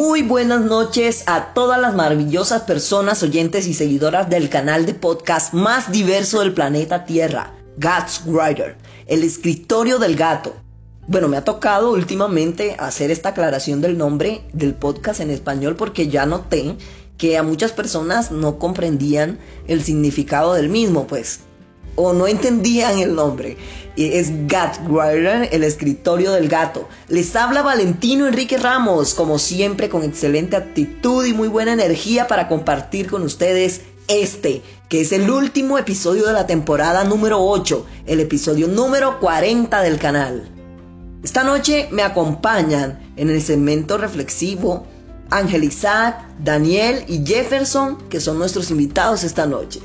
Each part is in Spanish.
Muy buenas noches a todas las maravillosas personas, oyentes y seguidoras del canal de podcast más diverso del planeta Tierra, Gats Writer, el escritorio del gato. Bueno, me ha tocado últimamente hacer esta aclaración del nombre del podcast en español porque ya noté que a muchas personas no comprendían el significado del mismo, pues o no entendían el nombre. Es Writer, el escritorio del gato. Les habla Valentino Enrique Ramos, como siempre con excelente actitud y muy buena energía para compartir con ustedes este, que es el último episodio de la temporada número 8, el episodio número 40 del canal. Esta noche me acompañan en el segmento reflexivo Ángel Isaac, Daniel y Jefferson, que son nuestros invitados esta noche.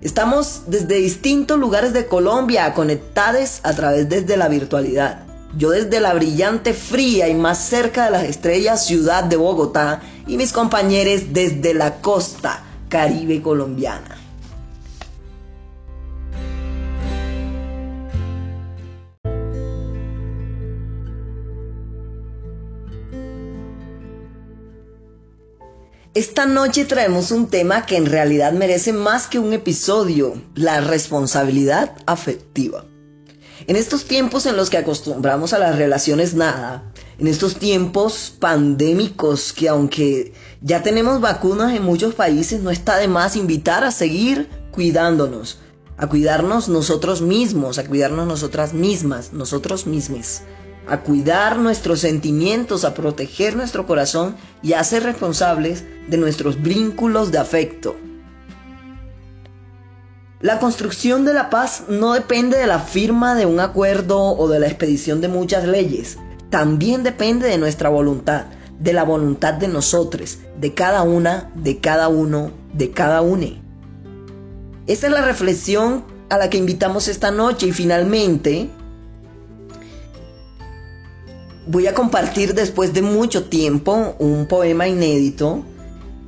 Estamos desde distintos lugares de Colombia conectados a través desde la virtualidad. Yo desde la brillante, fría y más cerca de las estrellas ciudad de Bogotá y mis compañeros desde la costa caribe colombiana. Esta noche traemos un tema que en realidad merece más que un episodio, la responsabilidad afectiva. En estos tiempos en los que acostumbramos a las relaciones nada, en estos tiempos pandémicos que aunque ya tenemos vacunas en muchos países, no está de más invitar a seguir cuidándonos, a cuidarnos nosotros mismos, a cuidarnos nosotras mismas, nosotros mismos a cuidar nuestros sentimientos, a proteger nuestro corazón y a ser responsables de nuestros vínculos de afecto. La construcción de la paz no depende de la firma de un acuerdo o de la expedición de muchas leyes. También depende de nuestra voluntad, de la voluntad de nosotros, de cada una, de cada uno, de cada une. Esta es la reflexión a la que invitamos esta noche y finalmente voy a compartir después de mucho tiempo un poema inédito.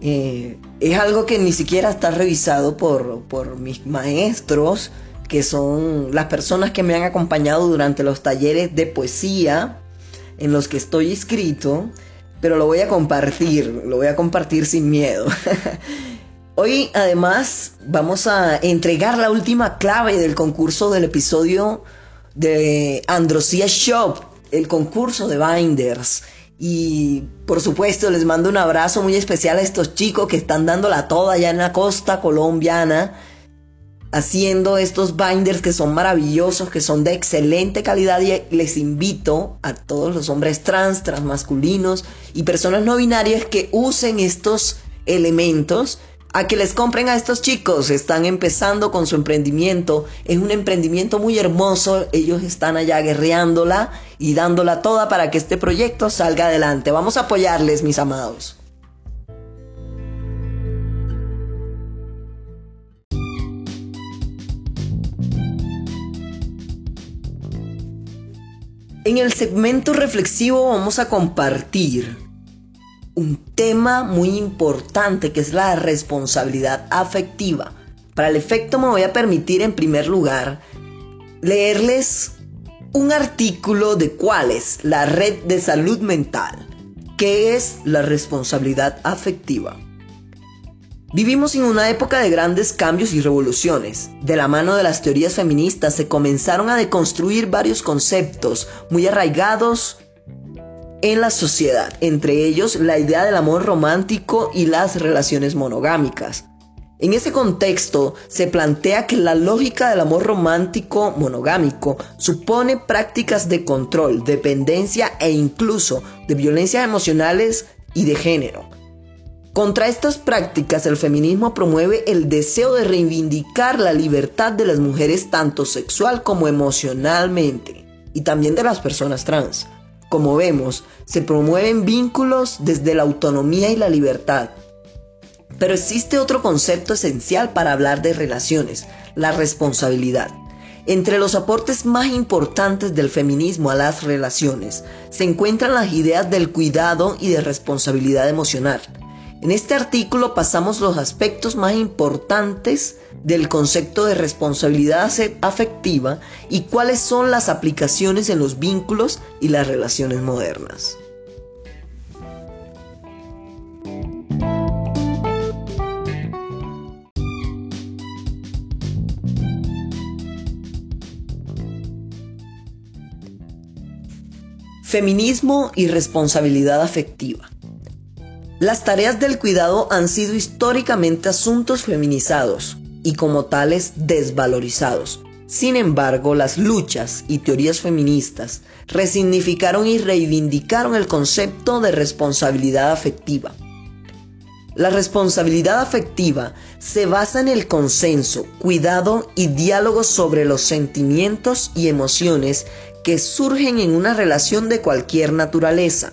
Eh, es algo que ni siquiera está revisado por, por mis maestros, que son las personas que me han acompañado durante los talleres de poesía en los que estoy inscrito, pero lo voy a compartir, lo voy a compartir sin miedo. Hoy además vamos a entregar la última clave del concurso del episodio de Androsia Shop, el concurso de binders. Y por supuesto les mando un abrazo muy especial a estos chicos que están dándola toda allá en la costa colombiana, haciendo estos binders que son maravillosos, que son de excelente calidad y les invito a todos los hombres trans, transmasculinos y personas no binarias que usen estos elementos a que les compren a estos chicos. Están empezando con su emprendimiento. Es un emprendimiento muy hermoso. Ellos están allá guerreándola y dándola toda para que este proyecto salga adelante. Vamos a apoyarles, mis amados. En el segmento reflexivo vamos a compartir un tema muy importante que es la responsabilidad afectiva. Para el efecto me voy a permitir en primer lugar leerles un artículo de cuál es la red de salud mental, que es la responsabilidad afectiva. Vivimos en una época de grandes cambios y revoluciones. De la mano de las teorías feministas se comenzaron a deconstruir varios conceptos muy arraigados en la sociedad, entre ellos la idea del amor romántico y las relaciones monogámicas. En ese contexto se plantea que la lógica del amor romántico monogámico supone prácticas de control, dependencia e incluso de violencias emocionales y de género. Contra estas prácticas el feminismo promueve el deseo de reivindicar la libertad de las mujeres tanto sexual como emocionalmente y también de las personas trans. Como vemos, se promueven vínculos desde la autonomía y la libertad. Pero existe otro concepto esencial para hablar de relaciones, la responsabilidad. Entre los aportes más importantes del feminismo a las relaciones se encuentran las ideas del cuidado y de responsabilidad emocional. En este artículo pasamos los aspectos más importantes del concepto de responsabilidad afectiva y cuáles son las aplicaciones en los vínculos y las relaciones modernas. Feminismo y responsabilidad afectiva. Las tareas del cuidado han sido históricamente asuntos feminizados y como tales desvalorizados. Sin embargo, las luchas y teorías feministas resignificaron y reivindicaron el concepto de responsabilidad afectiva. La responsabilidad afectiva se basa en el consenso, cuidado y diálogo sobre los sentimientos y emociones que surgen en una relación de cualquier naturaleza.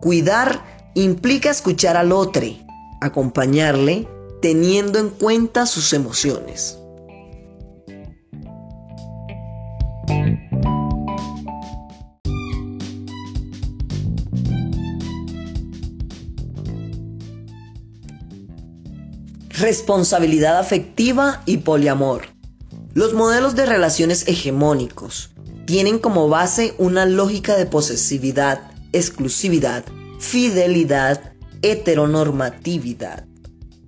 Cuidar implica escuchar al otro, acompañarle, teniendo en cuenta sus emociones. Responsabilidad afectiva y poliamor. Los modelos de relaciones hegemónicos tienen como base una lógica de posesividad, exclusividad, fidelidad, heteronormatividad.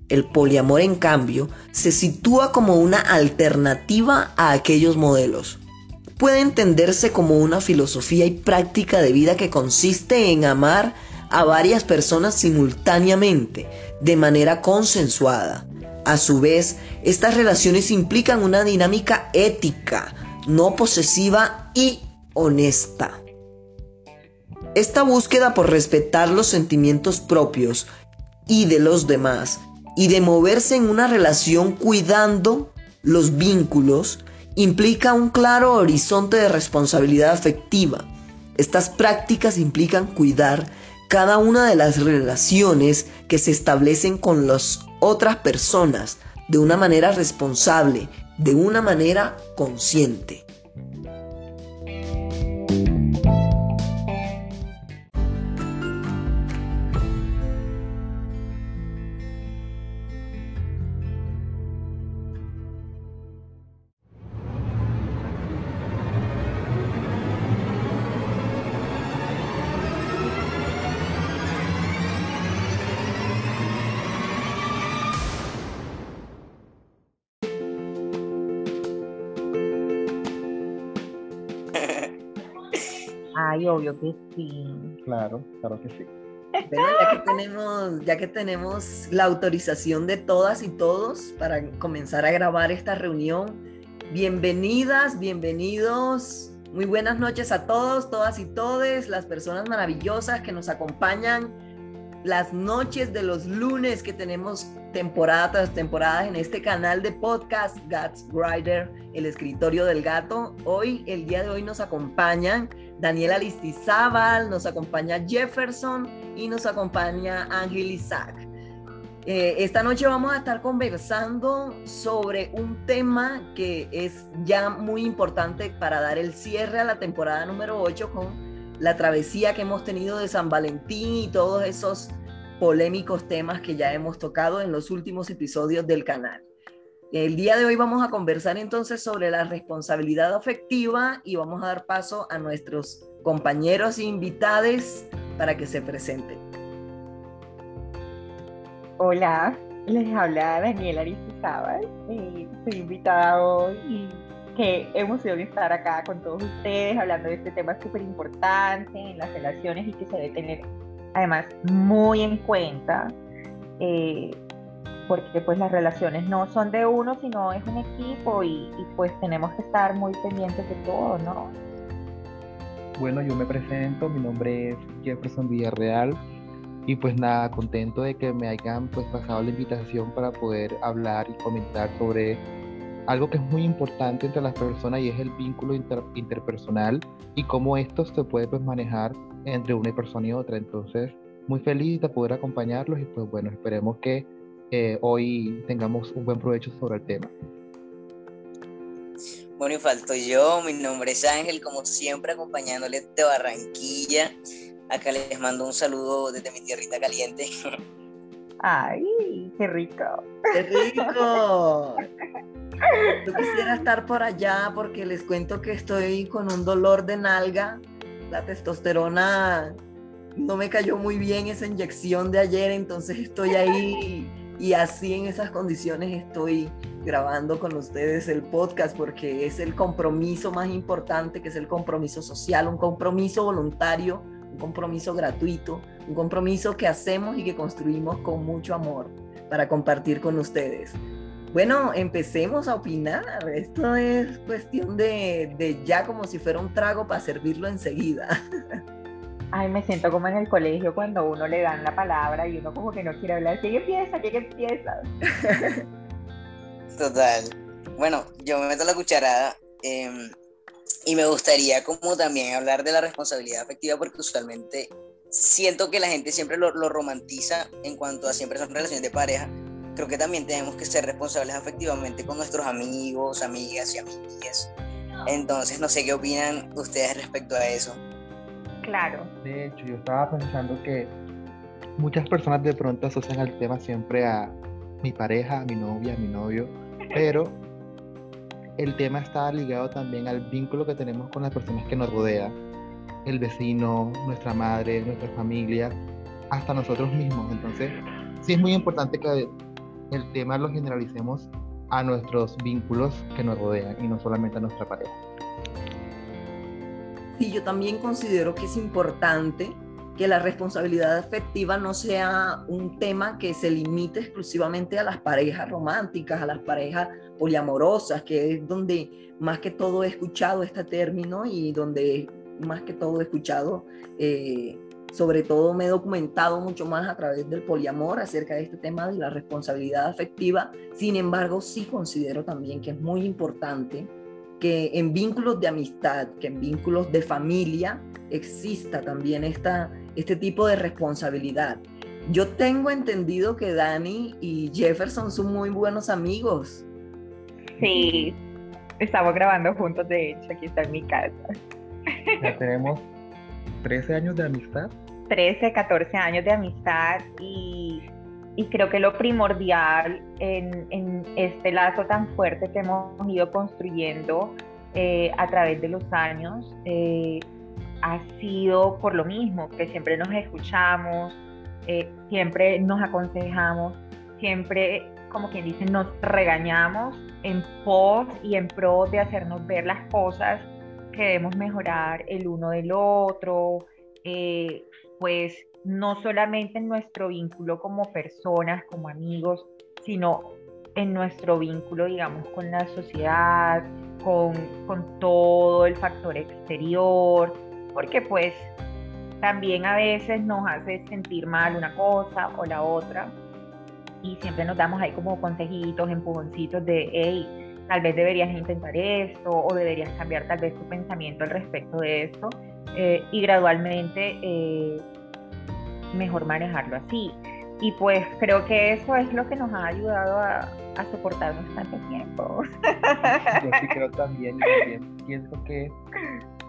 El poliamor, en cambio, se sitúa como una alternativa a aquellos modelos. Puede entenderse como una filosofía y práctica de vida que consiste en amar a varias personas simultáneamente, de manera consensuada. A su vez, estas relaciones implican una dinámica ética, no posesiva y honesta. Esta búsqueda por respetar los sentimientos propios y de los demás y de moverse en una relación cuidando los vínculos implica un claro horizonte de responsabilidad afectiva. Estas prácticas implican cuidar cada una de las relaciones que se establecen con las otras personas de una manera responsable, de una manera consciente. Obvio que sí. Claro, claro que sí. Bueno, ya que tenemos, ya que tenemos la autorización de todas y todos para comenzar a grabar esta reunión, bienvenidas, bienvenidos, muy buenas noches a todos, todas y todes, las personas maravillosas que nos acompañan las noches de los lunes que tenemos temporada tras temporada en este canal de podcast Gats Rider, el escritorio del gato. Hoy, el día de hoy nos acompañan Daniela Listizábal, nos acompaña Jefferson y nos acompaña Ángel Isaac. Eh, esta noche vamos a estar conversando sobre un tema que es ya muy importante para dar el cierre a la temporada número 8 con la travesía que hemos tenido de San Valentín y todos esos polémicos temas que ya hemos tocado en los últimos episodios del canal. El día de hoy vamos a conversar entonces sobre la responsabilidad afectiva y vamos a dar paso a nuestros compañeros e invitados para que se presenten. Hola, les habla Daniela Aristizábal y soy invitada hoy y qué emoción estar acá con todos ustedes hablando de este tema súper importante en las relaciones y que se debe tener además muy en cuenta eh, porque pues las relaciones no son de uno sino es un equipo y, y, pues tenemos que estar muy pendientes de todo, ¿no? Bueno, yo me presento, mi nombre es Jefferson Villarreal y pues nada, contento de que me hayan pues pasado la invitación para poder hablar y comentar sobre algo que es muy importante entre las personas y es el vínculo interpersonal y cómo esto se puede pues, manejar entre una persona y otra. Entonces, muy feliz de poder acompañarlos y pues bueno, esperemos que eh, hoy tengamos un buen provecho sobre el tema. Bueno, y falto yo, mi nombre es Ángel, como siempre acompañándoles de Barranquilla. Acá les mando un saludo desde mi tierrita caliente. ¡Ay, qué rico! ¡Qué rico! Yo quisiera estar por allá porque les cuento que estoy con un dolor de nalga. La testosterona no me cayó muy bien esa inyección de ayer, entonces estoy ahí Y así en esas condiciones estoy grabando con ustedes el podcast porque es el compromiso más importante, que es el compromiso social, un compromiso voluntario, un compromiso gratuito, un compromiso que hacemos y que construimos con mucho amor para compartir con ustedes. Bueno, empecemos a opinar. Esto es cuestión de, de ya como si fuera un trago para servirlo enseguida. Ay, me siento como en el colegio cuando uno le dan la palabra y uno como que no quiere hablar. ¿Quién empieza? ¿Quién empieza? Total. Bueno, yo me meto la cucharada em, y me gustaría como también hablar de la responsabilidad afectiva porque usualmente siento que la gente siempre lo, lo romantiza en cuanto a siempre son relaciones de pareja, creo que también tenemos que ser responsables afectivamente con nuestros amigos, amigas y amigas. Entonces, no sé qué opinan ustedes respecto a eso. Claro. De hecho, yo estaba pensando que muchas personas de pronto asocian el tema siempre a mi pareja, a mi novia, a mi novio, pero el tema está ligado también al vínculo que tenemos con las personas que nos rodean, el vecino, nuestra madre, nuestra familia, hasta nosotros mismos. Entonces, sí es muy importante que el tema lo generalicemos a nuestros vínculos que nos rodean y no solamente a nuestra pareja. Sí, yo también considero que es importante que la responsabilidad afectiva no sea un tema que se limite exclusivamente a las parejas románticas, a las parejas poliamorosas, que es donde más que todo he escuchado este término y donde más que todo he escuchado eh, sobre todo me he documentado mucho más a través del poliamor acerca de este tema de la responsabilidad afectiva. Sin embargo, sí considero también que es muy importante que en vínculos de amistad, que en vínculos de familia exista también esta, este tipo de responsabilidad. Yo tengo entendido que Dani y Jefferson son muy buenos amigos. Sí, estamos grabando juntos, de hecho, aquí está en mi casa. Ya tenemos 13 años de amistad. 13, 14 años de amistad y, creo que lo primordial en, este lazo tan fuerte que hemos ido construyendo eh, a través de los años eh, ha sido por lo mismo, que siempre nos escuchamos, eh, siempre nos aconsejamos, siempre, como quien dice, nos regañamos en pos y en pro de hacernos ver las cosas que debemos mejorar el uno del otro, pues no solamente en nuestro vínculo como personas, como amigos, sino en nuestro vínculo, digamos, con la sociedad, con, todo el factor exterior, porque pues también a veces nos hace sentir mal una cosa o la otra y siempre nos damos ahí como consejitos, empujoncitos de, hey, tal vez deberías intentar esto o deberías cambiar tal vez tu pensamiento al respecto de esto. Eh, y gradualmente eh, mejor manejarlo así. Y pues creo que eso es lo que nos ha ayudado a, a soportarnos tanto tiempo. Yo sí creo también, también pienso que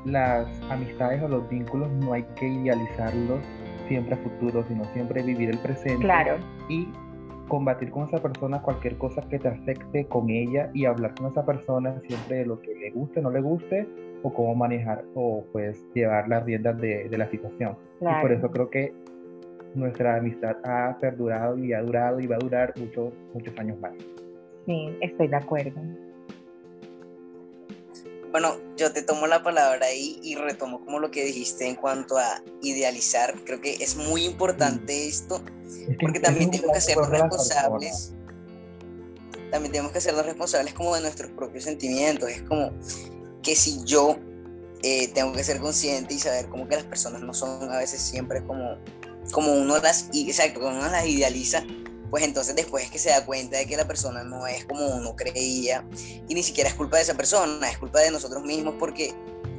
las amistades o los vínculos no hay que idealizarlos siempre a futuro, sino siempre vivir el presente. Claro. Y combatir con esa persona cualquier cosa que te afecte con ella y hablar con esa persona siempre de lo que le guste, no le guste o cómo manejar o pues llevar las riendas de, de la situación. Y por eso creo que nuestra amistad ha perdurado y ha durado y va a durar muchos, muchos años más. Sí, estoy de acuerdo. Bueno, yo te tomo la palabra ahí y retomo como lo que dijiste en cuanto a idealizar. Creo que es muy importante esto, porque también tenemos que hacernos responsables. También tenemos que hacernos responsables como de nuestros propios sentimientos. Es como que si yo eh, tengo que ser consciente y saber como que las personas no son a veces siempre como, como uno las, exacto, como uno las idealiza, pues entonces después es que se da cuenta de que la persona no es como uno creía y ni siquiera es culpa de esa persona, es culpa de nosotros mismos porque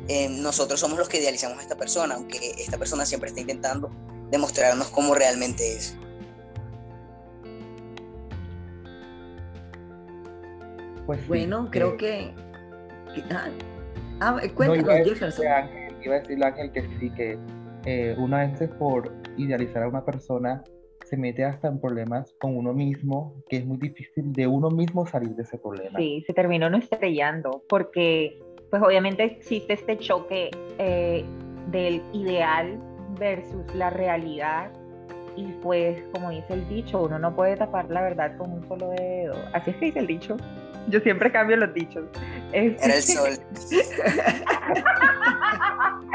eh, nosotros somos los que idealizamos a esta persona, aunque esta persona siempre está intentando demostrarnos cómo realmente es. Pues bueno, creo que... Ah, ah cuéntanos, no, Jefferson. iba a decirle Ángel que sí, que eh, una vez por idealizar a una persona se mete hasta en problemas con uno mismo, que es muy difícil de uno mismo salir de ese problema. Sí, se terminó no estrellando, porque pues obviamente existe este choque eh, del ideal versus la realidad y pues, como dice el dicho, uno no puede tapar la verdad con un solo dedo. Así es que dice el dicho. Yo siempre cambio los dichos. Era el sol.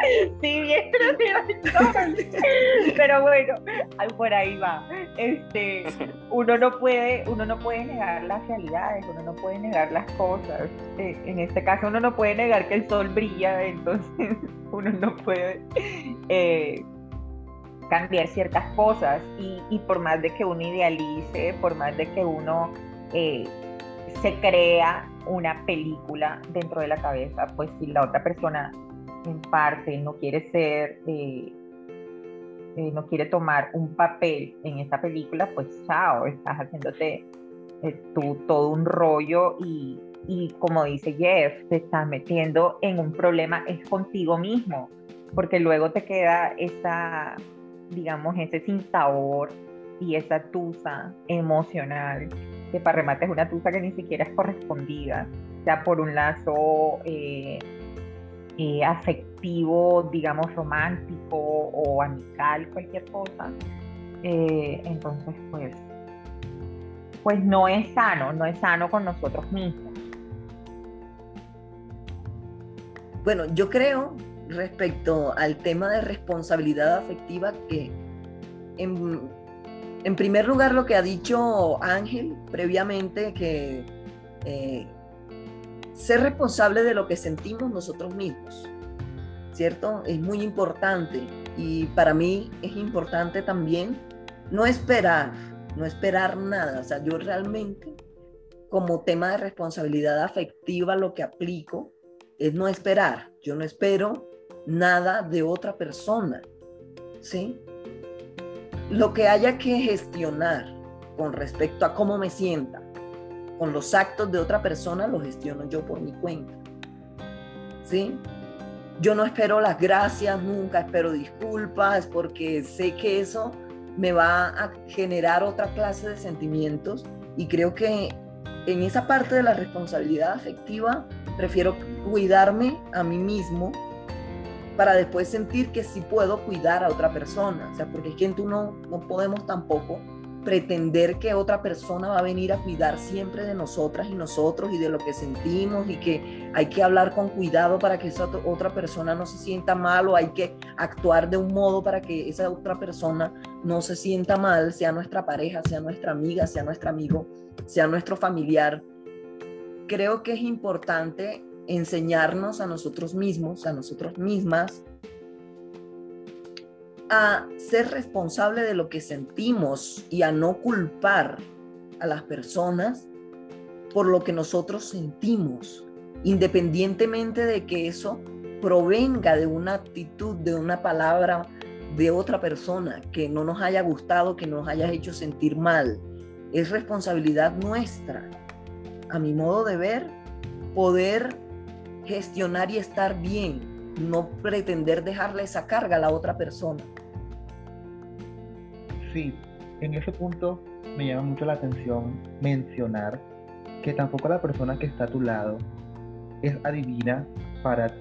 sí, bien, pero bueno, por ahí va. Este, uno no puede, uno no puede negar las realidades, uno no puede negar las cosas. Eh, en este caso, uno no puede negar que el sol brilla, entonces uno no puede eh, cambiar ciertas cosas. Y, por más de que uno idealice, por más de que uno eh, se crea una película dentro de la cabeza, pues si la otra persona en parte no quiere ser, eh, eh, no quiere tomar un papel en esta película, pues chao, estás haciéndote eh, tú todo un rollo y, y como dice Jeff, te estás metiendo en un problema es contigo mismo, porque luego te queda esa, digamos, ese sin sabor y esa tusa emocional, que para remate es una tusa que ni siquiera es correspondida, sea por un lazo eh, eh, afectivo, digamos, romántico o amical, cualquier cosa. Eh, entonces, pues, pues no es sano, no es sano con nosotros mismos. Bueno, yo creo respecto al tema de responsabilidad afectiva que en, en primer lugar lo que ha dicho Ángel previamente que eh, ser responsable de lo que sentimos nosotros mismos, ¿cierto? Es muy importante y para mí es importante también no esperar, no esperar nada. O sea, yo realmente como tema de responsabilidad afectiva lo que aplico es no esperar. Yo no espero nada de otra persona, ¿sí? Lo que haya que gestionar con respecto a cómo me sienta, con los actos de otra persona lo gestiono yo por mi cuenta. ¿Sí? Yo no espero las gracias, nunca espero disculpas, porque sé que eso me va a generar otra clase de sentimientos y creo que en esa parte de la responsabilidad afectiva prefiero cuidarme a mí mismo para después sentir que sí puedo cuidar a otra persona. O sea, porque es que tú no, no podemos tampoco pretender que otra persona va a venir a cuidar siempre de nosotras y nosotros y de lo que sentimos y que hay que hablar con cuidado para que esa otra persona no se sienta mal o hay que actuar de un modo para que esa otra persona no se sienta mal, sea nuestra pareja, sea nuestra amiga, sea nuestro amigo, sea nuestro familiar. Creo que es importante enseñarnos a nosotros mismos, a nosotros mismas, a ser responsable de lo que sentimos y a no culpar a las personas por lo que nosotros sentimos, independientemente de que eso provenga de una actitud, de una palabra de otra persona que no nos haya gustado, que nos haya hecho sentir mal. Es responsabilidad nuestra, a mi modo de ver, poder gestionar y estar bien, no pretender dejarle esa carga a la otra persona. Sí, en ese punto me llama mucho la atención mencionar que tampoco la persona que está a tu lado es adivina para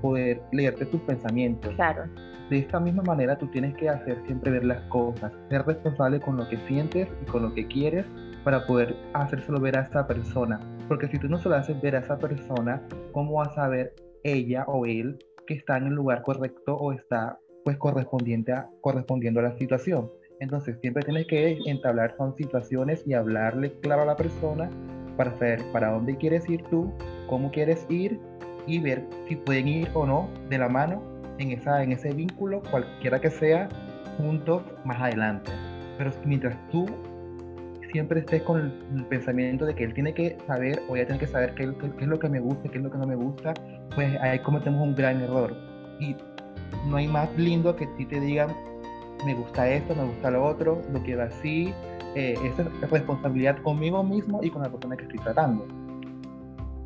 poder leerte tus pensamientos. Claro. De esta misma manera tú tienes que hacer siempre ver las cosas, ser responsable con lo que sientes y con lo que quieres para poder hacérselo ver a esa persona. Porque si tú no se lo haces ver a esa persona, ¿cómo vas a saber ella o él que está en el lugar correcto o está pues correspondiente a, correspondiendo a la situación? Entonces siempre tienes que entablar son situaciones y hablarle claro a la persona para saber para dónde quieres ir tú, cómo quieres ir y ver si pueden ir o no de la mano en, esa, en ese vínculo, cualquiera que sea, juntos más adelante. Pero mientras tú siempre estés con el, pensamiento de que él tiene que saber o ella tiene que saber qué, qué, es lo que me gusta, qué es lo que no me gusta, pues ahí cometemos un gran error. Y no hay más lindo que ti te digan me gusta esto, me gusta lo otro, lo quiero así. Eh, esa es responsabilidad conmigo mismo y con la persona que estoy tratando.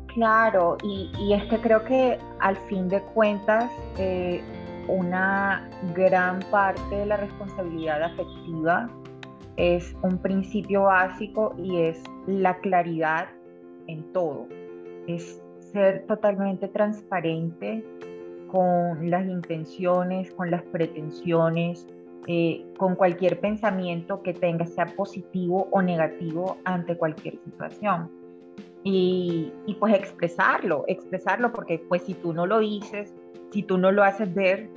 Claro, y, y es que creo que al fin de cuentas eh, una gran parte de la responsabilidad afectiva es un principio básico y es la claridad en todo. Es ser totalmente transparente con las intenciones, con las pretensiones, eh, con cualquier pensamiento que tenga, sea positivo o negativo ante cualquier situación. Y, y, pues expresarlo, expresarlo, porque pues si tú no lo dices, si tú no lo haces ver,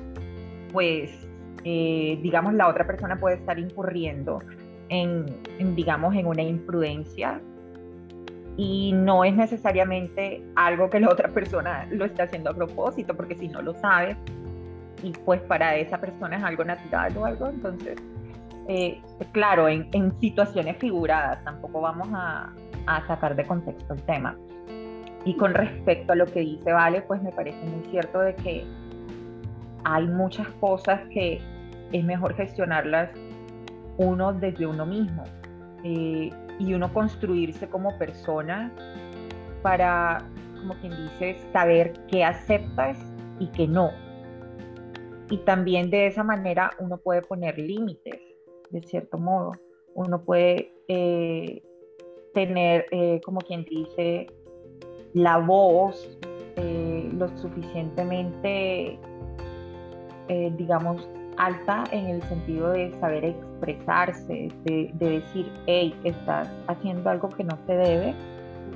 pues eh, digamos la otra persona puede estar incurriendo en, en, digamos, en una imprudencia y no es necesariamente algo que la otra persona lo está haciendo a propósito, porque si no lo sabes, y pues para esa persona es algo natural o algo, entonces, eh, claro, en, en, situaciones figuradas, tampoco vamos a, a, sacar de contexto el tema. Y con respecto a lo que dice Vale, pues me parece muy cierto de que hay muchas cosas que es mejor gestionarlas uno desde uno mismo. Eh, y uno construirse como persona para, como quien dice, saber qué aceptas y qué no. Y también de esa manera uno puede poner límites, de cierto modo. Uno puede eh, tener, eh, como quien dice, la voz lo suficientemente, digamos, alta en el sentido de saber expresarse, de, decir, hey, estás haciendo algo que no se debe.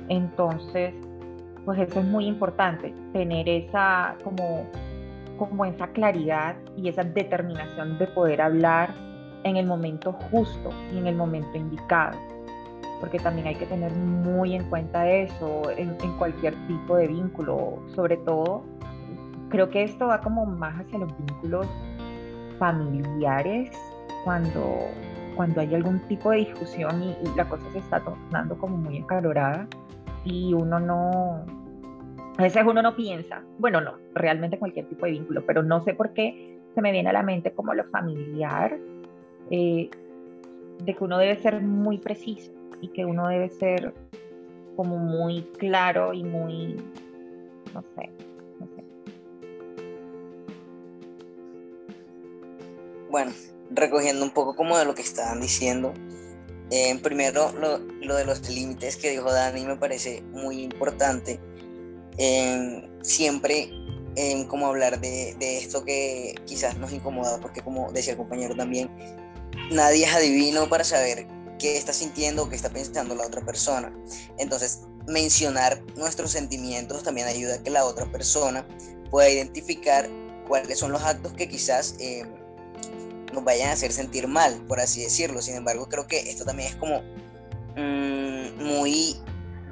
Entonces, pues eso es muy importante, tener esa como, como esa claridad y esa determinación de poder hablar en el momento justo y en el momento indicado. Porque también hay que tener muy en cuenta eso en, en cualquier tipo de vínculo, sobre todo creo que esto va como más hacia los vínculos familiares cuando, cuando hay algún tipo de discusión y, la cosa se está tornando como muy encalorada y uno no, a veces uno no piensa, bueno, no, realmente cualquier tipo de vínculo, pero no sé por qué se me viene a la mente como lo familiar, eh, de que uno debe ser muy preciso y que uno debe ser como muy claro y muy, no sé, bueno, recogiendo un poco como de lo que estaban diciendo, eh, primero lo, de los límites que dijo Dani me parece muy importante. siempre como hablar de, esto que quizás nos incomoda, porque como decía el compañero también, nadie es adivino para saber qué está sintiendo o qué está pensando la otra persona. Entonces, mencionar nuestros sentimientos también ayuda a que la otra persona pueda identificar cuáles son los actos que quizás eh, nos vayan a hacer sentir mal, por así decirlo. Sin embargo, creo que esto también es como mm, muy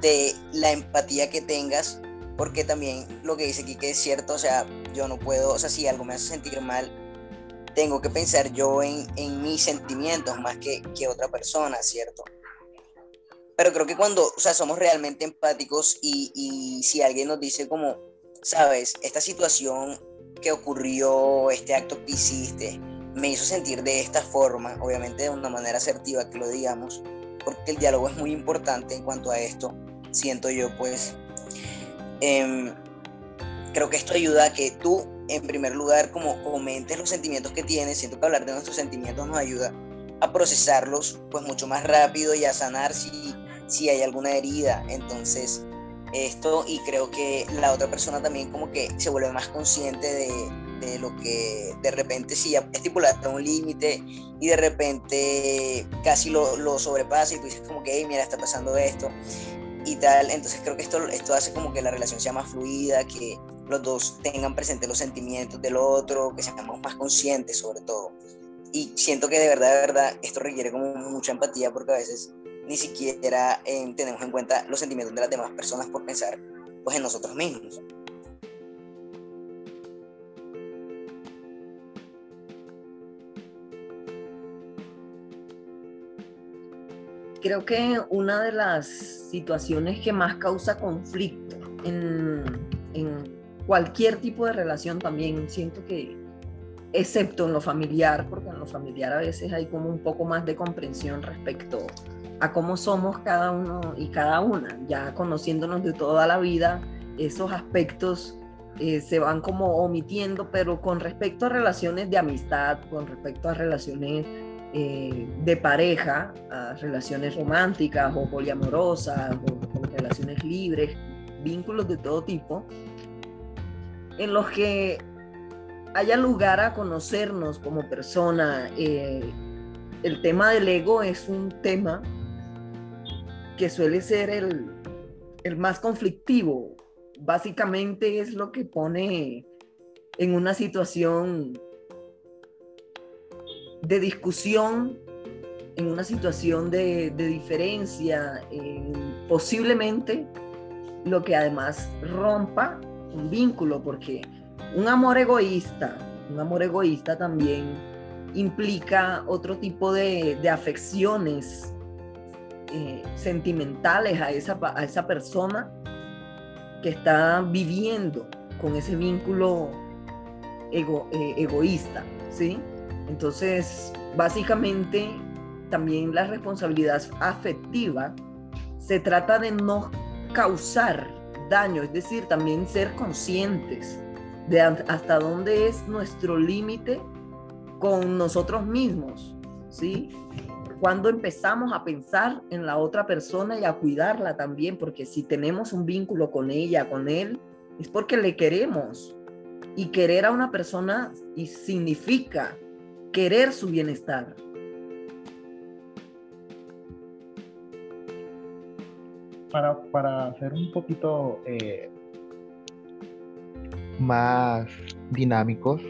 de la empatía que tengas, porque también lo que dice aquí es cierto, o sea, yo no puedo, o sea, si algo me hace sentir mal, tengo que pensar yo en, en mis sentimientos más que, que otra persona, ¿cierto? Pero creo que cuando, o sea, somos realmente empáticos y, y si alguien nos dice como, sabes, esta situación que ocurrió, este acto que hiciste, me hizo sentir de esta forma, obviamente de una manera asertiva que lo digamos, porque el diálogo es muy importante en cuanto a esto, siento yo pues. Em, creo que esto ayuda a que tú, en primer lugar, como comentes los sentimientos que tienes, siento que hablar de nuestros sentimientos nos ayuda a procesarlos pues mucho más rápido y a sanar si, si hay alguna herida. Entonces, esto y creo que la otra persona también como que se vuelve más consciente de, de lo que de repente si ya estipulaste un límite y de repente casi lo, lo sobrepasa y tú dices como que, hey, mira, está pasando esto y tal. Entonces creo que esto, esto hace como que la relación sea más fluida, que los dos tengan presente los sentimientos del otro, que seamos más conscientes sobre todo. Y siento que de verdad, de verdad, esto requiere como mucha empatía porque a veces ni siquiera eh, tenemos en cuenta los sentimientos de las demás personas por pensar pues en nosotros mismos. Creo que una de las situaciones que más causa conflicto en, cualquier tipo de relación también siento que, excepto en lo familiar, porque en lo familiar a veces hay como un poco más de comprensión respecto a cómo somos cada uno y cada una, ya conociéndonos de toda la vida, esos aspectos eh, se van como omitiendo, pero con respecto a relaciones de amistad, con respecto a relaciones eh, de pareja, a relaciones románticas o poliamorosas o, relaciones libres, vínculos de todo tipo, en los que haya lugar a conocernos como persona. Eh, el tema del ego es un tema que suele ser el, el más conflictivo. Básicamente es lo que pone en una situación de discusión, en una situación de, diferencia, posiblemente lo que además rompa un vínculo, porque un amor egoísta, un amor egoísta también implica otro tipo de, afecciones eh, sentimentales a esa, a esa persona que está viviendo con ese vínculo ego, eh, egoísta, ¿sí? Entonces, básicamente, también la responsabilidad afectiva se trata de no causar daño, es decir, también ser conscientes de hasta dónde es nuestro límite con nosotros mismos, ¿sí? Cuando empezamos a pensar en la otra persona y a cuidarla también, porque si tenemos un vínculo con ella, con él, es porque le queremos. Y querer a una persona significa querer su bienestar. Para, para hacer un poquito eh, más dinámicos,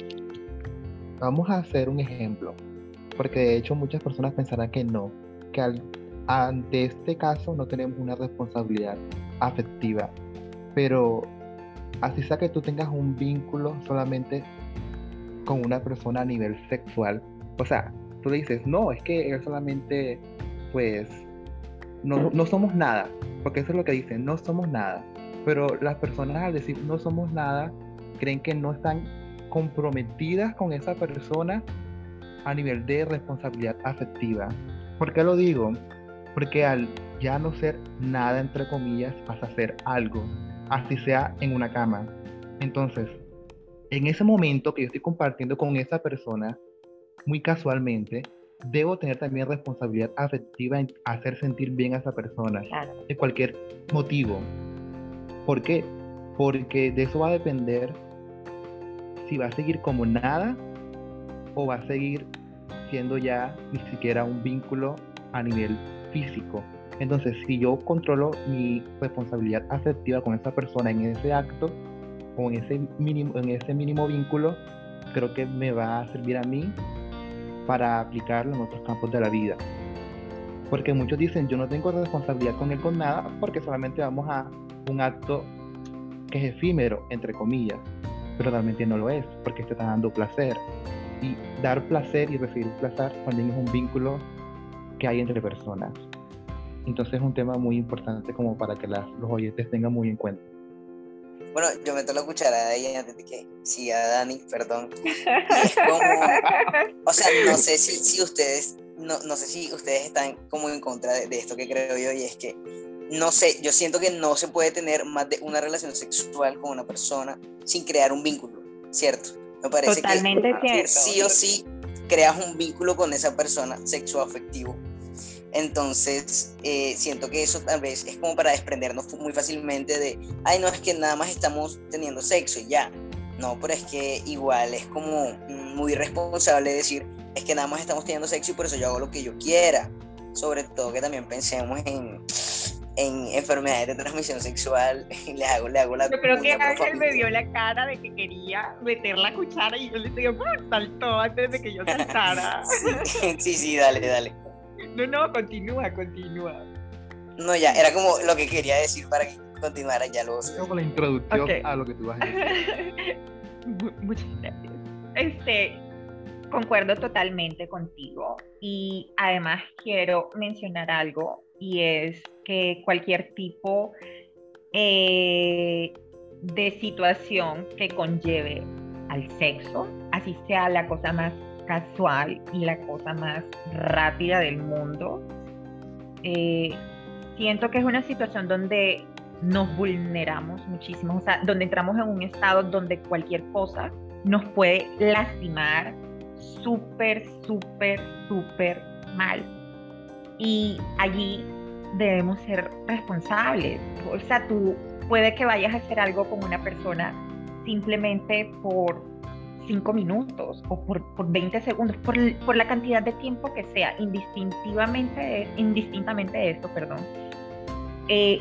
vamos a hacer un ejemplo, porque de hecho muchas personas pensarán que no, que ante este caso no tenemos una responsabilidad afectiva, pero así sea que tú tengas un vínculo solamente con una persona a nivel sexual. O sea, tú le dices, no, es que él solamente, pues, no, no somos nada, porque eso es lo que dicen, no somos nada. Pero las personas al decir no somos nada, creen que no están comprometidas con esa persona a nivel de responsabilidad afectiva. ¿Por qué lo digo? Porque al ya no ser nada, entre comillas, vas a ser algo, así sea en una cama. Entonces, en ese momento que yo estoy compartiendo con esa persona, muy casualmente, debo tener también responsabilidad afectiva en hacer sentir bien a esa persona, de cualquier motivo. ¿Por qué? Porque de eso va a depender si va a seguir como nada o va a seguir siendo ya ni siquiera un vínculo a nivel físico. Entonces, si yo controlo mi responsabilidad afectiva con esa persona en ese acto, con ese mínimo, en ese mínimo vínculo, creo que me va a servir a mí para aplicarlo en otros campos de la vida. Porque muchos dicen, yo no tengo responsabilidad con él con nada, porque solamente vamos a un acto que es efímero, entre comillas, pero realmente no lo es, porque te está dando placer. Y dar placer y recibir placer también es un vínculo que hay entre personas. Entonces es un tema muy importante como para que los oyentes tengan muy en cuenta. Bueno, yo meto la cucharada ahí antes de que siga Dani, perdón. es como, o sea, no sé si, si ustedes, no, no sé si ustedes están como en contra de, esto que creo yo, y es que, no sé, yo siento que no se puede tener más de una relación sexual con una persona sin crear un vínculo, ¿cierto? Me parece Totalmente que cierto. sí o sí creas un vínculo con esa persona sexual afectivo entonces, eh, siento que eso tal vez es como para desprendernos muy fácilmente de, ay, no, es que nada más estamos teniendo sexo y ya. No, pero es que igual es como muy responsable decir, es que nada más estamos teniendo sexo y por eso yo hago lo que yo quiera. Sobre todo que también pensemos en, en enfermedades de transmisión sexual. le hago, le hago la Yo creo que Ángel me dio la cara de que quería meter la cuchara y yo le digo, saltó antes de que yo saltara. sí, sí, dale, dale. No, no, continúa, continúa. No, ya, era como lo que quería decir para que continuara ya lo Como la introducción a lo que tú vas a decir. Muchas gracias. Este, concuerdo totalmente contigo y además quiero mencionar algo y es que cualquier tipo eh, de situación que conlleve al sexo, así sea la cosa más casual y la cosa más rápida del mundo. Eh, siento que es una situación donde nos vulneramos muchísimo, o sea, donde entramos en un estado donde cualquier cosa nos puede lastimar súper, súper, súper mal. Y allí debemos ser responsables. O sea, tú puede que vayas a hacer algo con una persona simplemente por cinco minutos o por, por 20 segundos, por, por, la cantidad de tiempo que sea, indistintamente, indistintamente de esto, perdón. Eh,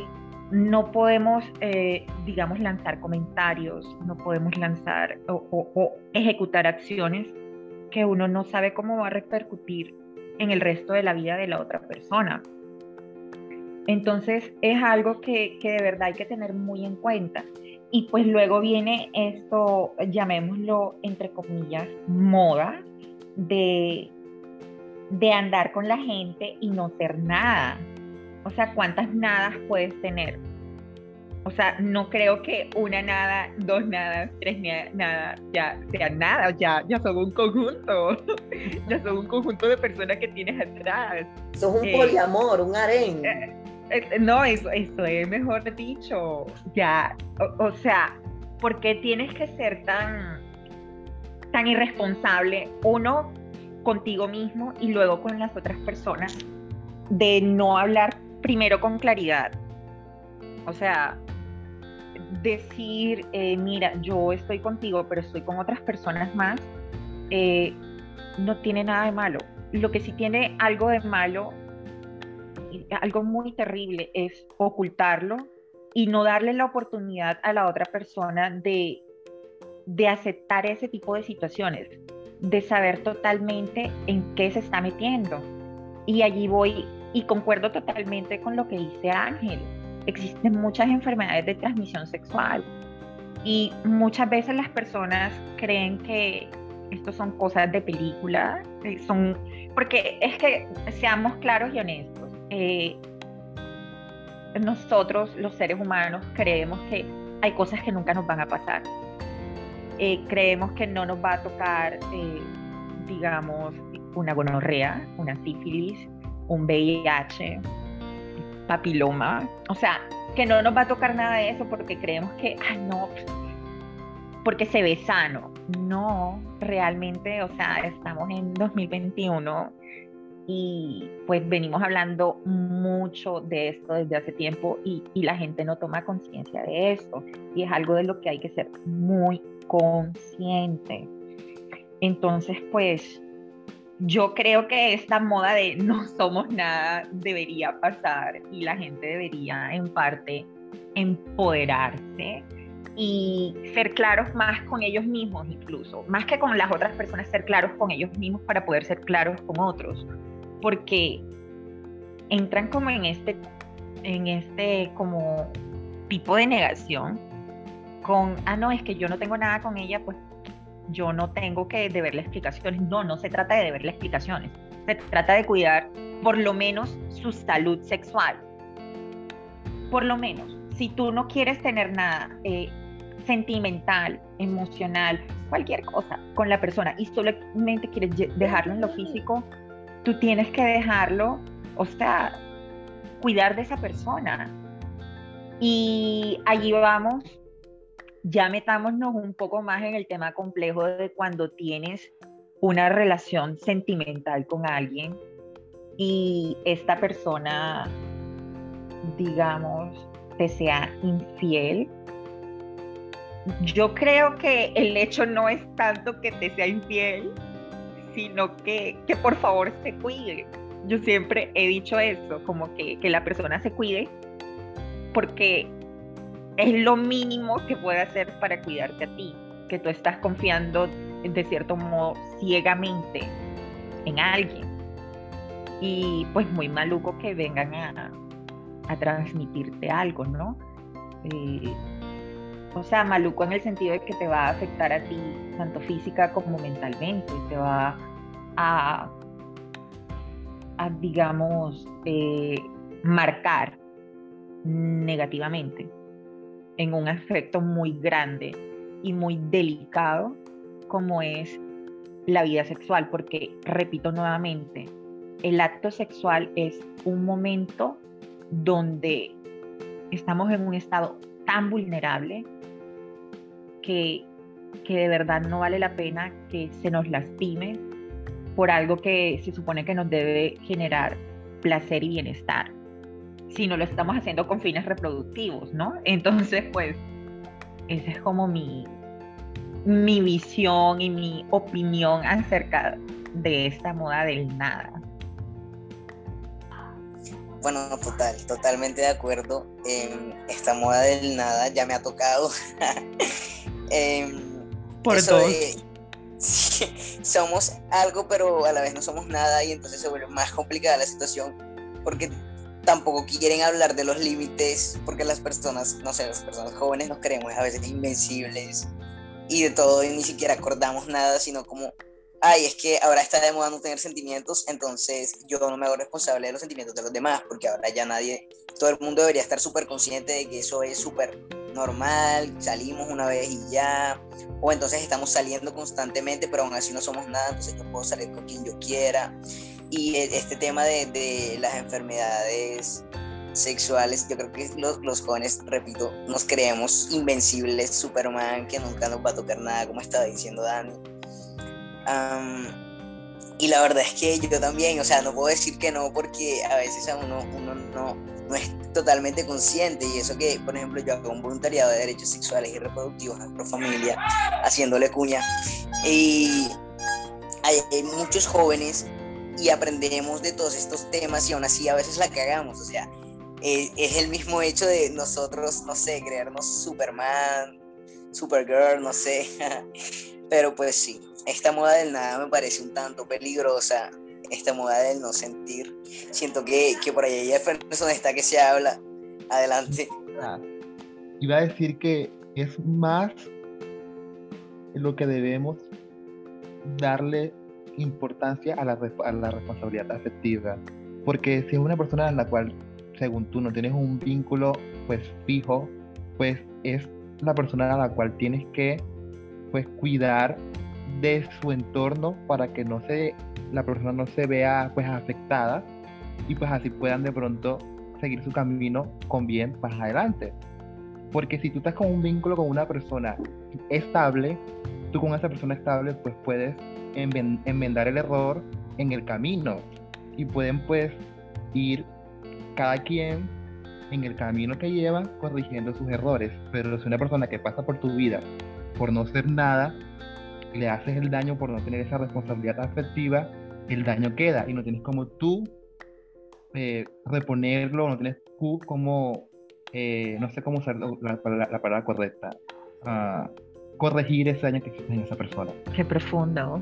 no podemos, eh, digamos, lanzar comentarios, no podemos lanzar o, ejecutar acciones que uno no sabe cómo va a repercutir en el resto de la vida de la otra persona. Entonces es algo que, que de verdad hay que tener muy en cuenta. Y pues luego viene esto, llamémoslo entre comillas, moda de, de andar con la gente y no ser nada. O sea, ¿cuántas nadas puedes tener? O sea, no creo que una nada, dos nadas, tres nada, ya sean nada, ya, ya son un conjunto, ya son un conjunto de personas que tienes atrás. Son un eh, poliamor, un harén. Eh, no, eso, eso es mejor dicho. Ya, o, sea, ¿por qué tienes que ser tan, tan irresponsable? Uno, contigo mismo y luego con las otras personas, de no hablar primero con claridad. O sea, decir, eh, mira, yo estoy contigo, pero estoy con otras personas más, eh, no tiene nada de malo. Lo que sí tiene algo de malo algo muy terrible es ocultarlo y no darle la oportunidad a la otra persona de, de aceptar ese tipo de situaciones, de saber totalmente en qué se está metiendo. Y allí voy y concuerdo totalmente con lo que dice Ángel. Existen muchas enfermedades de transmisión sexual y muchas veces las personas creen que esto son cosas de película, son porque es que seamos claros y honestos eh, nosotros los seres humanos creemos que hay cosas que nunca nos van a pasar. Eh, creemos que no nos va a tocar, eh, digamos, una gonorrea, una sífilis, un VIH, papiloma. O sea, que no nos va a tocar nada de eso porque creemos que, ay, no, porque se ve sano. No, realmente, o sea, estamos en 2021 y pues venimos hablando mucho de esto desde hace tiempo y, la gente no toma conciencia de esto y es algo de lo que hay que ser muy consciente. Entonces, pues yo creo que esta moda de no somos nada debería pasar y la gente debería en parte empoderarse y ser claros más con ellos mismos incluso, más que con las otras personas, ser claros con ellos mismos para poder ser claros con otros porque entran como en este, en este como tipo de negación con, ah, no, es que yo no tengo nada con ella, pues yo no tengo que deberle explicaciones. No, no se trata de deberle explicaciones. Se trata de cuidar por lo menos su salud sexual. Por lo menos, si tú no quieres tener nada eh, sentimental, emocional, cualquier cosa con la persona y solamente quieres dejarlo en lo físico, tú tienes que dejarlo, o sea, cuidar de esa persona. Y allí vamos, ya metámonos un poco más en el tema complejo de cuando tienes una relación sentimental con alguien y esta persona, digamos, te sea infiel. Yo creo que el hecho no es tanto que te sea infiel, sino que, que por favor se cuide. Yo siempre he dicho eso, como que, que la persona se cuide, porque es lo mínimo que puede hacer para cuidarte a ti, que tú estás confiando de cierto modo ciegamente en alguien. Y pues muy maluco que vengan a, a transmitirte algo, ¿no? Eh, o sea, maluco en el sentido de que te va a afectar a ti, tanto física como mentalmente, te va a, digamos, eh, marcar negativamente en un aspecto muy grande y muy delicado como es la vida sexual, porque, repito nuevamente, el acto sexual es un momento donde estamos en un estado tan vulnerable que, que de verdad no vale la pena que se nos lastime por algo que se supone que nos debe generar placer y bienestar, si no lo estamos haciendo con fines reproductivos, ¿no? Entonces, pues, esa es como mi, mi visión y mi opinión acerca de esta moda del nada. Bueno, total, totalmente de acuerdo. en esta moda del nada ya me ha tocado. Em, Por dos. somos algo, pero a la vez no somos nada, y entonces se vuelve más complicada la situación porque tampoco quieren hablar de los límites, porque las personas, no sé, las personas jóvenes nos creemos a veces invencibles y de todo, y ni siquiera acordamos nada, sino como ay, es que ahora está de moda no tener sentimientos, entonces yo no me hago responsable de los sentimientos de los demás, porque ahora ya nadie, todo el mundo debería estar súper consciente de que eso es súper normal, salimos una vez y ya, o entonces estamos saliendo constantemente, pero aún así no somos nada, entonces yo puedo salir con quien yo quiera. Y e, este tema de, de las enfermedades sexuales, yo creo que los, los, jóvenes, repito, nos creemos invencibles, Superman, que nunca nos va a tocar nada, como estaba diciendo Dani y la verdad es que yo también, o sea, no puedo decir que no porque a veces a uno, uno no, no es totalmente consciente y eso que, por ejemplo, yo hago un voluntariado de derechos sexuales y reproductivos a Profamilia, haciéndole cuña, y hay, muchos jóvenes y aprendemos de todos estos temas y aún así a veces la cagamos, o sea, es, es el mismo hecho de nosotros, no sé, creernos Superman, Supergirl, no sé, pero pues sí, esta moda del nada me parece un tanto peligrosa, esta moda del no sentir. Siento que, que por ahí Jefferson está que se habla. Adelante. Ah, iba a decir que es más lo que debemos darle importancia a la, a la responsabilidad afectiva. Porque si es una persona en la cual, según tú, no tienes un vínculo pues fijo, pues es la persona a la cual tienes que pues cuidar de su entorno para que no se, la persona no se vea pues afectada y pues así puedan de pronto seguir su camino con bien más adelante. Porque si tú estás con un vínculo con una persona estable, tú con esa persona estable pues puedes enmendar el error en el camino y pueden pues ir cada quien en el camino que lleva corrigiendo sus errores. Pero si una persona que pasa por tu vida por no ser nada, le haces el daño por no tener esa responsabilidad afectiva, el daño queda y no tienes como tú eh, reponerlo, no tienes tú como, eh, no sé cómo usar la, palabra correcta, uh, corregir ese daño que existe en esa persona. Qué profundo.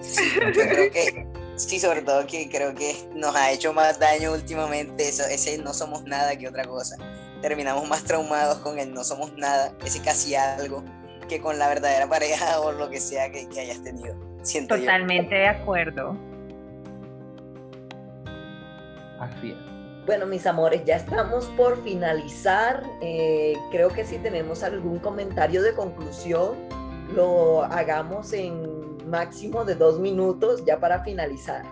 Sí, creo que, sí, sobre todo que creo que nos ha hecho más daño últimamente eso, ese no somos nada que otra cosa. Terminamos más traumados con el no somos nada, ese casi algo que con la verdadera pareja o lo que sea que, hayas tenido. Siento Totalmente de acuerdo. Así es. Bueno, mis amores, ya estamos por finalizar. Eh, creo que si tenemos algún comentario de conclusión, lo hagamos en máximo de dos minutos ya para finalizar.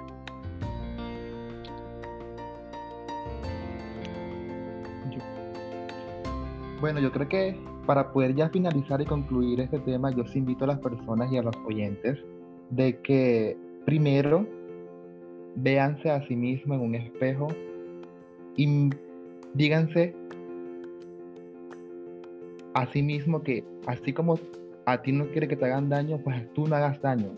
Bueno, yo creo que para poder ya finalizar y concluir este tema, yo os invito a las personas y a los oyentes de que primero véanse a sí mismos en un espejo y díganse a sí mismo que así como a ti no quiere que te hagan daño, pues tú no hagas daño.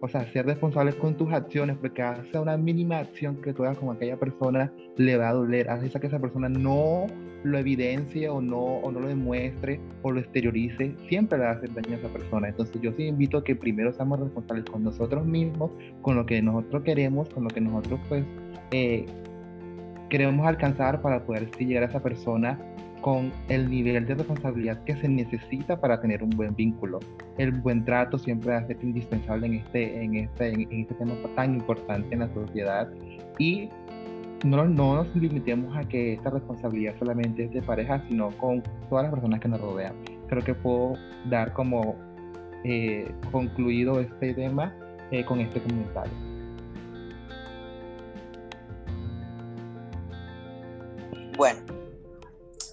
O sea, ser responsable con tus acciones, porque hace una mínima acción que tú hagas con aquella persona le va a doler. Hace que esa persona no lo evidencie o no, o no lo demuestre o lo exteriorice, siempre le va a hacer daño a esa persona. Entonces yo sí invito a que primero seamos responsables con nosotros mismos, con lo que nosotros queremos, con lo que nosotros pues eh, queremos alcanzar para poder llegar a esa persona con el nivel de responsabilidad que se necesita para tener un buen vínculo. El buen trato siempre va a ser indispensable en este, en este, en este tema tan importante en la sociedad y no, no nos limitemos a que esta responsabilidad solamente es de pareja, sino con todas las personas que nos rodean. Creo que puedo dar como eh, concluido este tema eh, con este comentario. Bueno,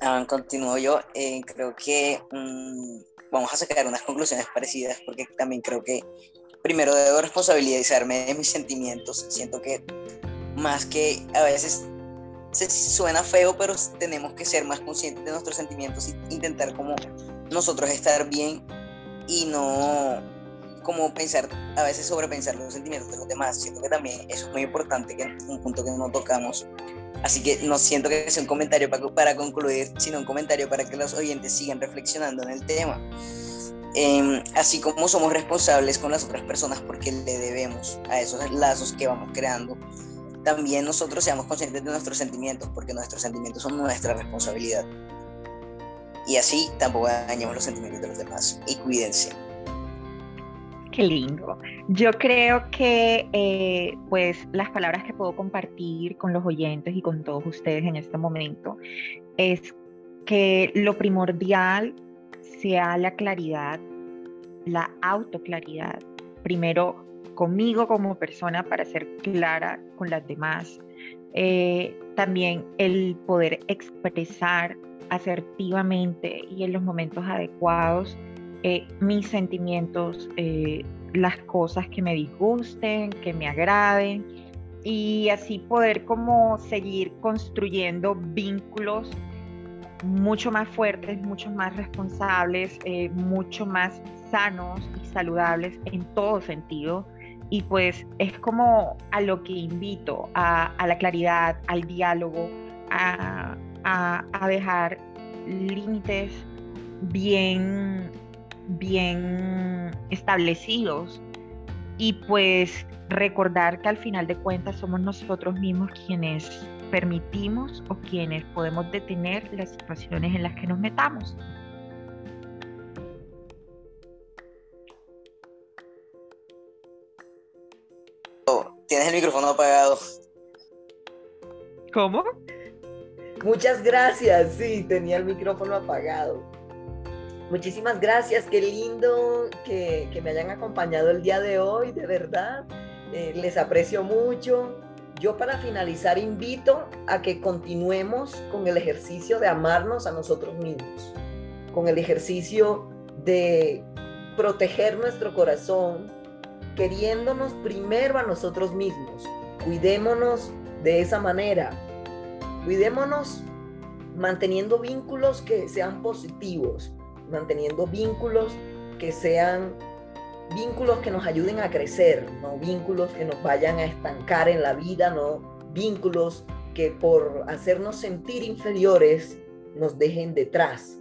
uh, continúo yo. Eh, creo que mm, vamos a sacar unas conclusiones parecidas porque también creo que primero debo responsabilizarme de mis sentimientos. Siento que más que a veces se suena feo, pero tenemos que ser más conscientes de nuestros sentimientos e intentar como nosotros estar bien y no como pensar, a veces sobrepensar los sentimientos de los demás. Siento que también eso es muy importante, que un punto que no tocamos. Así que no siento que sea un comentario para, para concluir, sino un comentario para que los oyentes sigan reflexionando en el tema. Em, así como somos responsables con las otras personas porque le debemos a esos lazos que vamos creando, también nosotros seamos conscientes de nuestros sentimientos porque nuestros sentimientos son nuestra responsabilidad. Y así tampoco dañemos los sentimientos de los demás. Y cuídense. Qué lindo. Yo creo que eh, pues las palabras que puedo compartir con los oyentes y con todos ustedes en este momento es que lo primordial sea la claridad, la autoclaridad. Primero conmigo como persona para ser clara con las demás. Eh, también el poder expresar asertivamente y en los momentos adecuados eh, mis sentimientos, eh, las cosas que me disgusten, que me agraden y así poder como seguir construyendo vínculos mucho más fuertes, mucho más responsables, eh, mucho más sanos y saludables en todo sentido. Y pues es como a lo que invito, a, la claridad, al diálogo, a, a dejar límites bien, bien establecidos y pues recordar que al final de cuentas somos nosotros mismos quienes permitimos o quienes podemos detener las situaciones en las que nos metamos. Tienes el micrófono apagado. ¿Cómo? Muchas gracias, sí, tenía el micrófono apagado. Muchísimas gracias, qué lindo que, me hayan acompañado el día de hoy, de verdad. Eh, les aprecio mucho. Yo para finalizar invito a que continuemos con el ejercicio de amarnos a nosotros mismos, con el ejercicio de proteger nuestro corazón, queriéndonos primero a nosotros mismos. Cuidémonos de esa manera. Cuidémonos manteniendo vínculos que sean positivos, manteniendo vínculos que sean vínculos que nos ayuden a crecer, no vínculos que nos vayan a estancar en la vida, no vínculos que por hacernos sentir inferiores nos dejen detrás,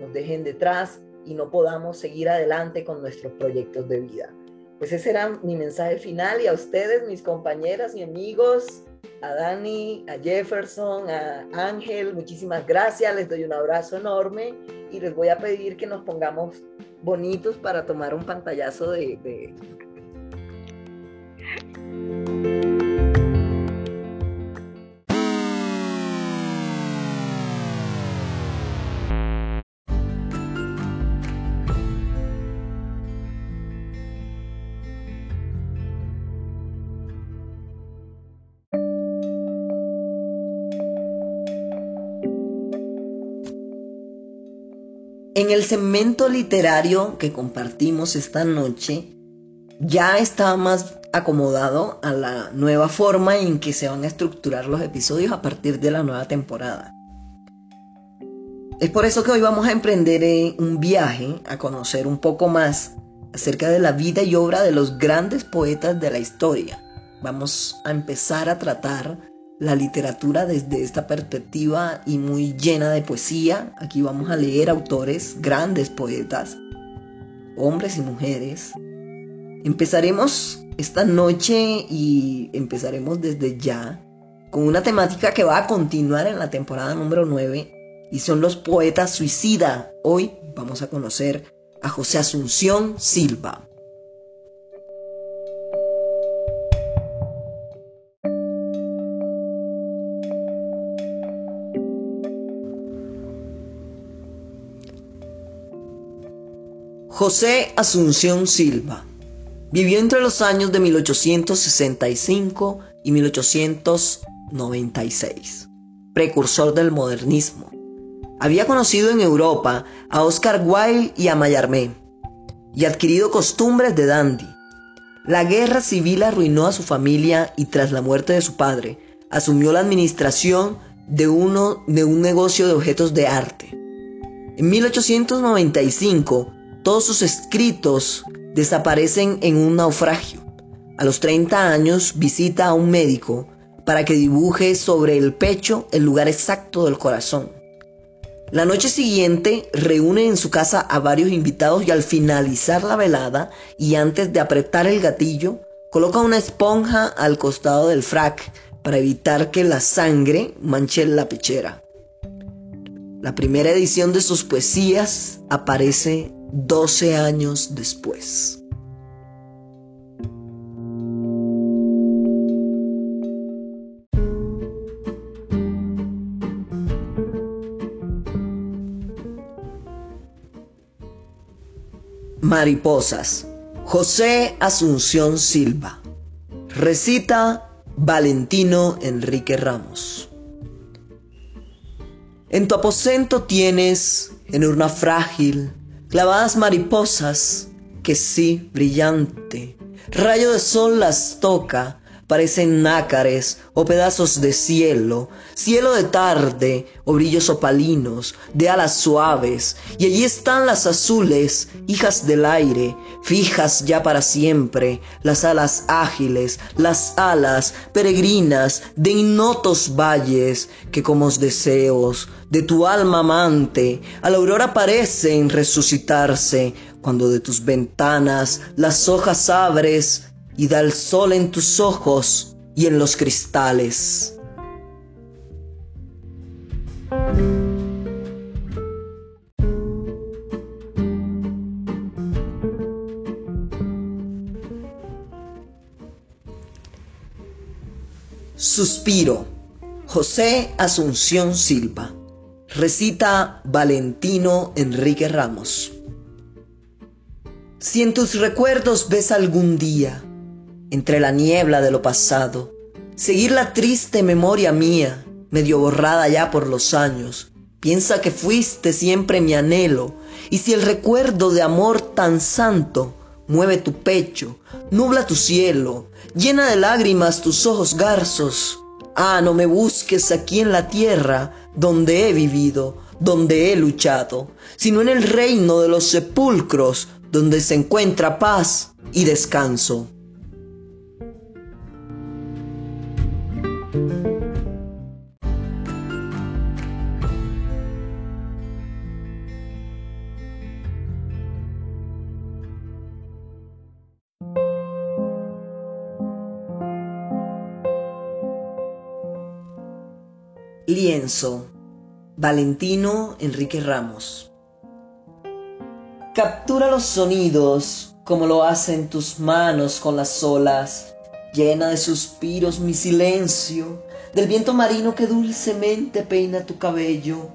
nos dejen detrás y no podamos seguir adelante con nuestros proyectos de vida. Pues ese era mi mensaje final y a ustedes, mis compañeras y amigos, a Dani, a Jefferson, a Ángel, muchísimas gracias, les doy un abrazo enorme y les voy a pedir que nos pongamos bonitos para tomar un pantallazo de, de En el segmento literario que compartimos esta noche, ya está más acomodado a la nueva forma en que se van a estructurar los episodios a partir de la nueva temporada. Es por eso que hoy vamos a emprender un viaje a conocer un poco más acerca de la vida y obra de los grandes poetas de la historia. Vamos a empezar a tratar la literatura desde esta perspectiva y muy llena de poesía. Aquí vamos a leer autores, grandes poetas, hombres y mujeres. Empezaremos esta noche y empezaremos desde ya con una temática que va a continuar en la temporada número 9 y son los poetas suicida. Hoy vamos a conocer a José Asunción Silva. José Asunción Silva vivió entre los años de 1865 y 1896, precursor del modernismo. Había conocido en Europa a Oscar Wilde y a Mallarmé y adquirido costumbres de dandy. La guerra civil arruinó a su familia y tras la muerte de su padre, asumió la administración de, uno, de un negocio de objetos de arte. En 1895 todos sus escritos desaparecen en un naufragio. A los 30 años visita a un médico para que dibuje sobre el pecho el lugar exacto del corazón. La noche siguiente reúne en su casa a varios invitados y al finalizar la velada y antes de apretar el gatillo, coloca una esponja al costado del frac para evitar que la sangre manche la pechera. La primera edición de sus poesías aparece 12 años después. Mariposas. José Asunción Silva. Recita Valentino Enrique Ramos. En tu aposento tienes, en urna frágil, clavadas mariposas que sí, brillante, rayo de sol las toca parecen nácares o pedazos de cielo, cielo de tarde o brillos opalinos, de alas suaves, y allí están las azules, hijas del aire, fijas ya para siempre, las alas ágiles, las alas peregrinas de innotos valles, que como deseos de tu alma amante, a la aurora parecen resucitarse, cuando de tus ventanas las hojas abres, y da el sol en tus ojos y en los cristales. Suspiro. José Asunción Silva. Recita Valentino Enrique Ramos. Si en tus recuerdos ves algún día entre la niebla de lo pasado, seguir la triste memoria mía, medio borrada ya por los años. Piensa que fuiste siempre mi anhelo, y si el recuerdo de amor tan santo mueve tu pecho, nubla tu cielo, llena de lágrimas tus ojos garzos, ah, no me busques aquí en la tierra donde he vivido, donde he luchado, sino en el reino de los sepulcros, donde se encuentra paz y descanso. Lienzo. Valentino Enrique Ramos. Captura los sonidos como lo hacen tus manos con las olas. Llena de suspiros mi silencio, del viento marino que dulcemente peina tu cabello,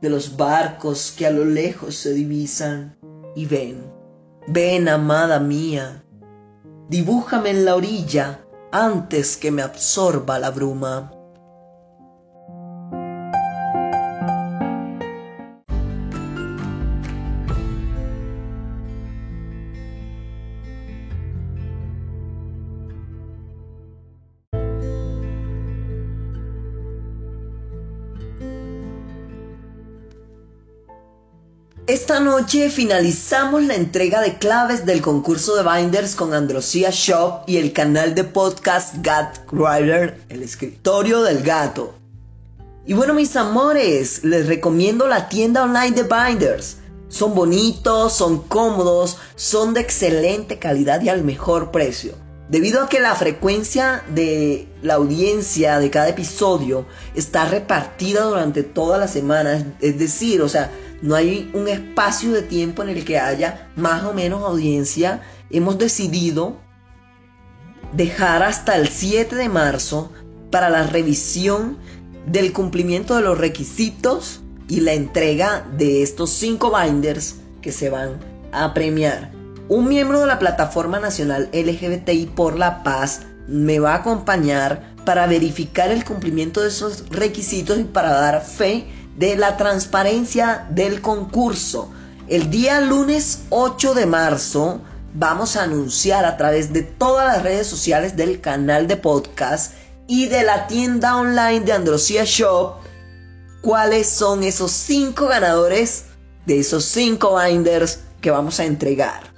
de los barcos que a lo lejos se divisan. Y ven, ven, amada mía, dibújame en la orilla antes que me absorba la bruma. Esta noche finalizamos la entrega de claves del concurso de Binders con Androsia Shop y el canal de podcast Gat Writer, el escritorio del gato. Y bueno, mis amores, les recomiendo la tienda online de Binders. Son bonitos, son cómodos, son de excelente calidad y al mejor precio. Debido a que la frecuencia de la audiencia de cada episodio está repartida durante toda la semana, es decir, o sea, no hay un espacio de tiempo en el que haya más o menos audiencia. Hemos decidido dejar hasta el 7 de marzo para la revisión del cumplimiento de los requisitos y la entrega de estos cinco binders que se van a premiar. Un miembro de la Plataforma Nacional LGBTI por la Paz me va a acompañar para verificar el cumplimiento de esos requisitos y para dar fe de la transparencia del concurso. El día lunes 8 de marzo vamos a anunciar a través de todas las redes sociales del canal de podcast y de la tienda online de Androsia Shop cuáles son esos cinco ganadores de esos cinco binders que vamos a entregar.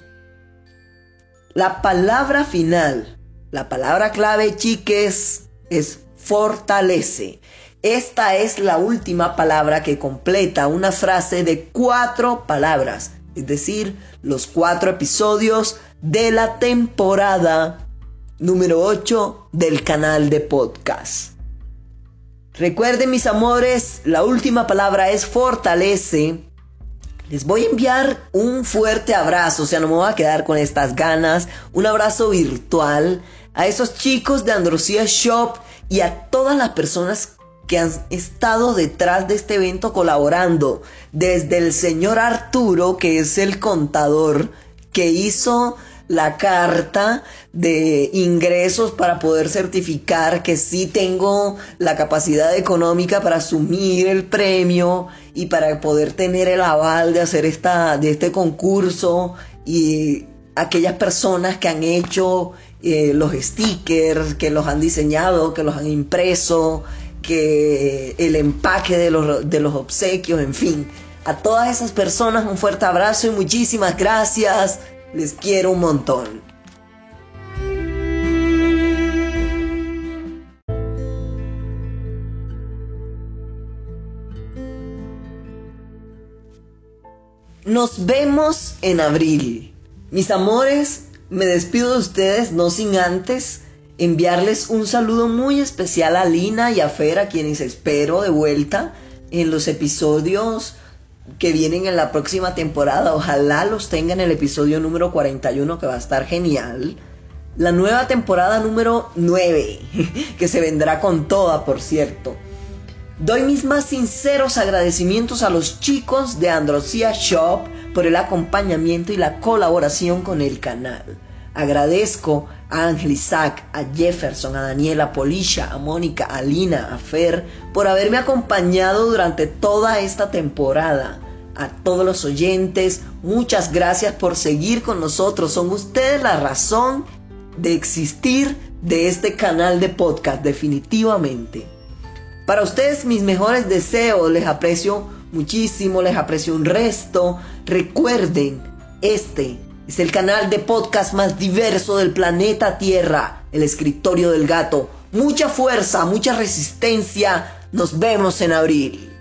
La palabra final, la palabra clave, chiques, es fortalece. Esta es la última palabra que completa una frase de cuatro palabras, es decir, los cuatro episodios de la temporada número 8 del canal de podcast. Recuerden mis amores, la última palabra es fortalece. Les voy a enviar un fuerte abrazo, o sea, no me voy a quedar con estas ganas. Un abrazo virtual a esos chicos de Androsía Shop y a todas las personas que han estado detrás de este evento colaborando. Desde el señor Arturo, que es el contador, que hizo la carta de ingresos para poder certificar que sí tengo la capacidad económica para asumir el premio y para poder tener el aval de hacer esta, de este concurso y aquellas personas que han hecho eh, los stickers, que los han diseñado, que los han impreso, que el empaque de los, de los obsequios, en fin. A todas esas personas un fuerte abrazo y muchísimas gracias. Les quiero un montón. Nos vemos en abril. Mis amores, me despido de ustedes no sin antes enviarles un saludo muy especial a Lina y a Fer, a quienes espero de vuelta en los episodios que vienen en la próxima temporada. Ojalá los tenga en el episodio número 41 que va a estar genial. La nueva temporada número 9, que se vendrá con toda, por cierto. Doy mis más sinceros agradecimientos a los chicos de Androsia Shop por el acompañamiento y la colaboración con el canal. Agradezco a Ángel Isaac, a Jefferson, a Daniela Polisha, a Mónica, a Lina, a Fer, por haberme acompañado durante toda esta temporada. A todos los oyentes, muchas gracias por seguir con nosotros. Son ustedes la razón de existir de este canal de podcast, definitivamente. Para ustedes mis mejores deseos, les aprecio muchísimo, les aprecio un resto. Recuerden, este es el canal de podcast más diverso del planeta Tierra, el escritorio del gato. Mucha fuerza, mucha resistencia. Nos vemos en abril.